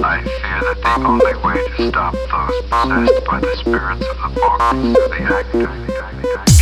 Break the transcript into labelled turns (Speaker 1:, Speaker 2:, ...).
Speaker 1: I fear that the only way to stop those possessed by the spirits of the book is through the act.